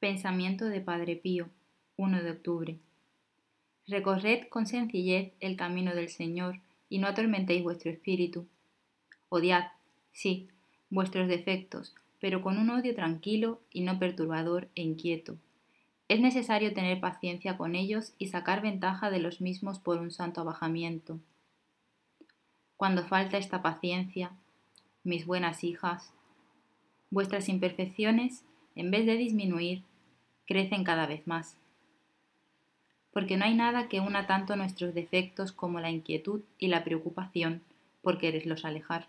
Pensamiento de Padre Pío, 1 de octubre. Recorred con sencillez el camino del Señor y no atormentéis vuestro espíritu. Odiad, sí, vuestros defectos, pero con un odio tranquilo y no perturbador e inquieto. Es necesario tener paciencia con ellos y sacar ventaja de los mismos por un santo abajamiento. Cuando falta esta paciencia, mis buenas hijas, vuestras imperfecciones, en vez de disminuir, crecen cada vez más. Porque no hay nada que una tanto nuestros defectos como la inquietud y la preocupación por quererlos alejar.